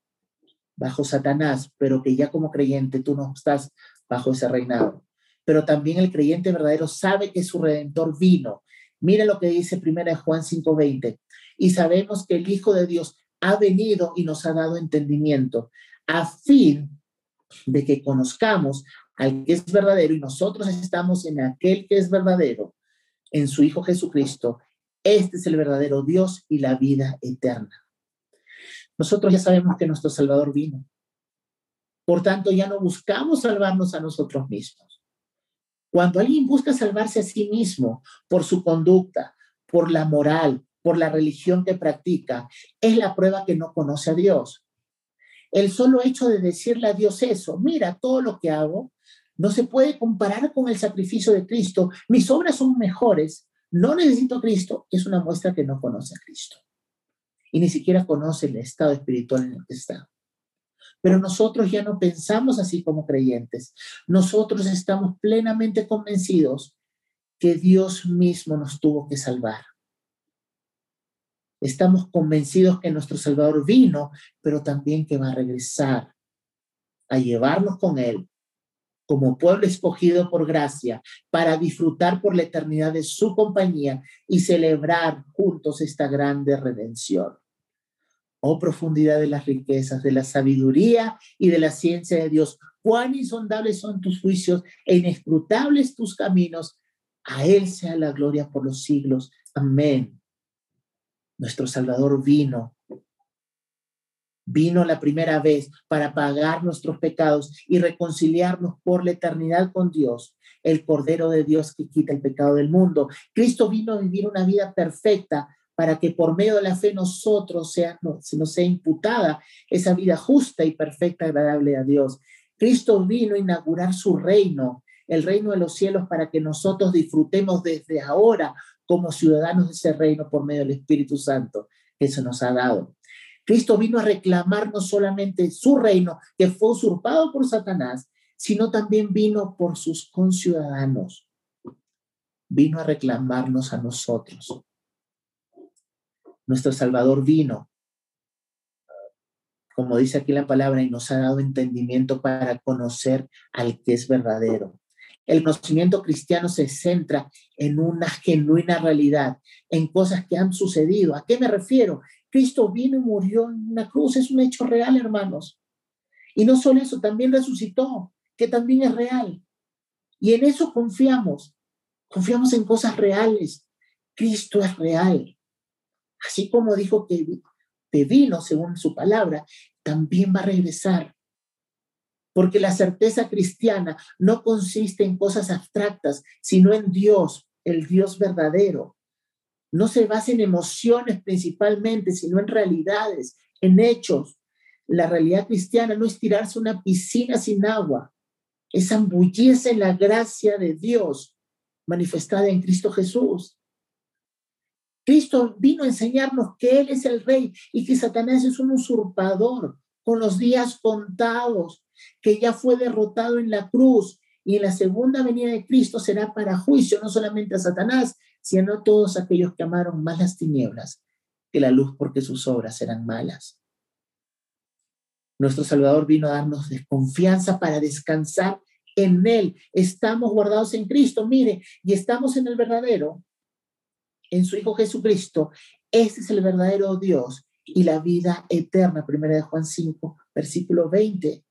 bajo Satanás, pero que ya como creyente tú no estás bajo ese reinado. Pero también el creyente verdadero sabe que su redentor vino. Mira lo que dice primera Juan 5:20. Y sabemos que el Hijo de Dios ha venido y nos ha dado entendimiento a fin de que conozcamos al que es verdadero y nosotros estamos en aquel que es verdadero, en su Hijo Jesucristo. Este es el verdadero Dios y la vida eterna. Nosotros ya sabemos que nuestro Salvador vino. Por tanto, ya no buscamos salvarnos a nosotros mismos. Cuando alguien busca salvarse a sí mismo por su conducta, por la moral, por la religión que practica, es la prueba que no conoce a Dios. El solo hecho de decirle a Dios eso, mira, todo lo que hago no se puede comparar con el sacrificio de Cristo, mis obras son mejores, no necesito a Cristo, es una muestra que no conoce a Cristo y ni siquiera conoce el estado espiritual en el que está. Pero nosotros ya no pensamos así como creyentes. Nosotros estamos plenamente convencidos que Dios mismo nos tuvo que salvar. Estamos convencidos que nuestro Salvador vino, pero también que va a regresar a llevarnos con Él como pueblo escogido por gracia para disfrutar por la eternidad de su compañía y celebrar juntos esta grande redención oh profundidad de las riquezas, de la sabiduría y de la ciencia de Dios. Cuán insondables son tus juicios e inescrutables tus caminos. A Él sea la gloria por los siglos. Amén. Nuestro Salvador vino. Vino la primera vez para pagar nuestros pecados y reconciliarnos por la eternidad con Dios, el Cordero de Dios que quita el pecado del mundo. Cristo vino a vivir una vida perfecta para que por medio de la fe nosotros se nos sea imputada esa vida justa y perfecta, agradable a Dios. Cristo vino a inaugurar su reino, el reino de los cielos, para que nosotros disfrutemos desde ahora como ciudadanos de ese reino por medio del Espíritu Santo que se nos ha dado. Cristo vino a reclamar no solamente su reino, que fue usurpado por Satanás, sino también vino por sus conciudadanos. Vino a reclamarnos a nosotros. Nuestro Salvador vino, como dice aquí la palabra, y nos ha dado entendimiento para conocer al que es verdadero. El conocimiento cristiano se centra en una genuina realidad, en cosas que han sucedido. ¿A qué me refiero? Cristo vino y murió en una cruz, es un hecho real, hermanos. Y no solo eso, también resucitó, que también es real. Y en eso confiamos, confiamos en cosas reales. Cristo es real. Así como dijo que, que vino según su palabra, también va a regresar. Porque la certeza cristiana no consiste en cosas abstractas, sino en Dios, el Dios verdadero. No se basa en emociones principalmente, sino en realidades, en hechos. La realidad cristiana no es tirarse una piscina sin agua, es ambullirse en la gracia de Dios manifestada en Cristo Jesús. Cristo vino a enseñarnos que Él es el rey y que Satanás es un usurpador con los días contados que ya fue derrotado en la cruz y en la segunda venida de Cristo será para juicio no solamente a Satanás, sino todos aquellos que amaron más las tinieblas que la luz porque sus obras eran malas. Nuestro Salvador vino a darnos desconfianza para descansar en Él. Estamos guardados en Cristo, mire, y estamos en el verdadero, en su Hijo Jesucristo. Este es el verdadero Dios y la vida eterna. Primera de Juan 5, versículo 20.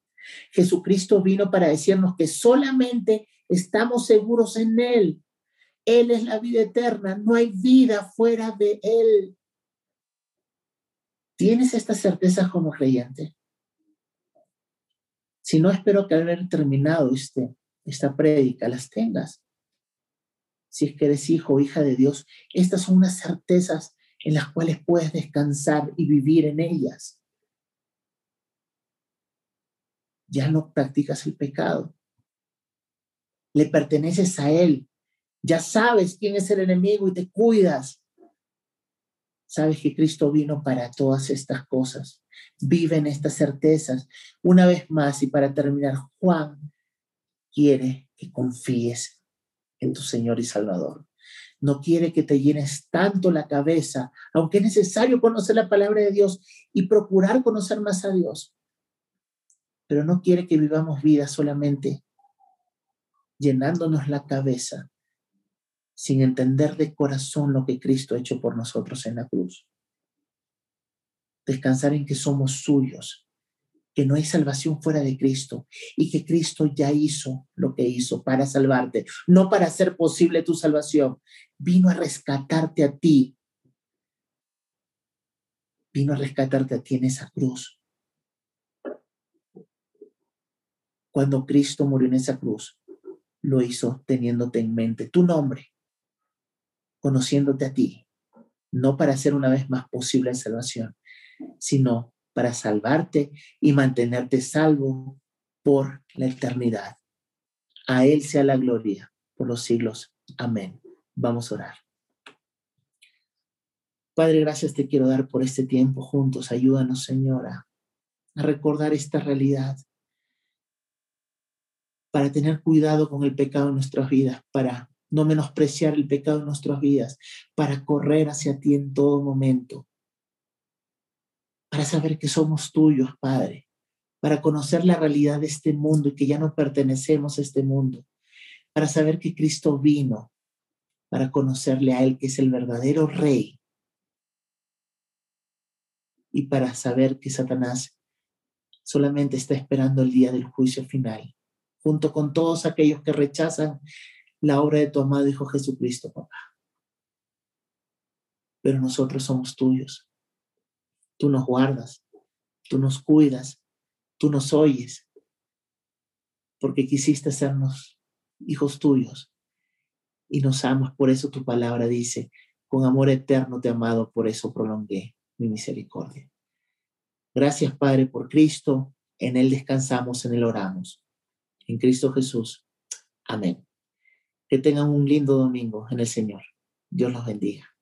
Jesucristo vino para decirnos que solamente estamos seguros en Él. Él es la vida eterna, no hay vida fuera de Él. ¿Tienes esta certeza como creyente? Si no, espero que al haber terminado este, esta prédica las tengas. Si es que eres hijo o hija de Dios, estas son unas certezas en las cuales puedes descansar y vivir en ellas ya no practicas el pecado. Le perteneces a Él. Ya sabes quién es el enemigo y te cuidas. Sabes que Cristo vino para todas estas cosas. Vive en estas certezas. Una vez más y para terminar, Juan quiere que confíes en tu Señor y Salvador. No quiere que te llenes tanto la cabeza, aunque es necesario conocer la palabra de Dios y procurar conocer más a Dios pero no quiere que vivamos vida solamente llenándonos la cabeza sin entender de corazón lo que Cristo ha hecho por nosotros en la cruz. Descansar en que somos suyos, que no hay salvación fuera de Cristo y que Cristo ya hizo lo que hizo para salvarte, no para hacer posible tu salvación. Vino a rescatarte a ti. Vino a rescatarte a ti en esa cruz. cuando Cristo murió en esa cruz, lo hizo teniéndote en mente tu nombre, conociéndote a ti, no para hacer una vez más posible la salvación, sino para salvarte y mantenerte salvo por la eternidad. A Él sea la gloria por los siglos. Amén. Vamos a orar. Padre, gracias te quiero dar por este tiempo juntos. Ayúdanos, Señora, a recordar esta realidad para tener cuidado con el pecado en nuestras vidas, para no menospreciar el pecado en nuestras vidas, para correr hacia ti en todo momento, para saber que somos tuyos, Padre, para conocer la realidad de este mundo y que ya no pertenecemos a este mundo, para saber que Cristo vino para conocerle a Él, que es el verdadero Rey, y para saber que Satanás solamente está esperando el día del juicio final junto con todos aquellos que rechazan la obra de tu amado Hijo Jesucristo, papá. Pero nosotros somos tuyos. Tú nos guardas, tú nos cuidas, tú nos oyes, porque quisiste hacernos hijos tuyos y nos amas. Por eso tu palabra dice, con amor eterno te amado, por eso prolongué mi misericordia. Gracias, Padre, por Cristo. En Él descansamos, en Él oramos. En Cristo Jesús. Amén. Que tengan un lindo domingo en el Señor. Dios los bendiga.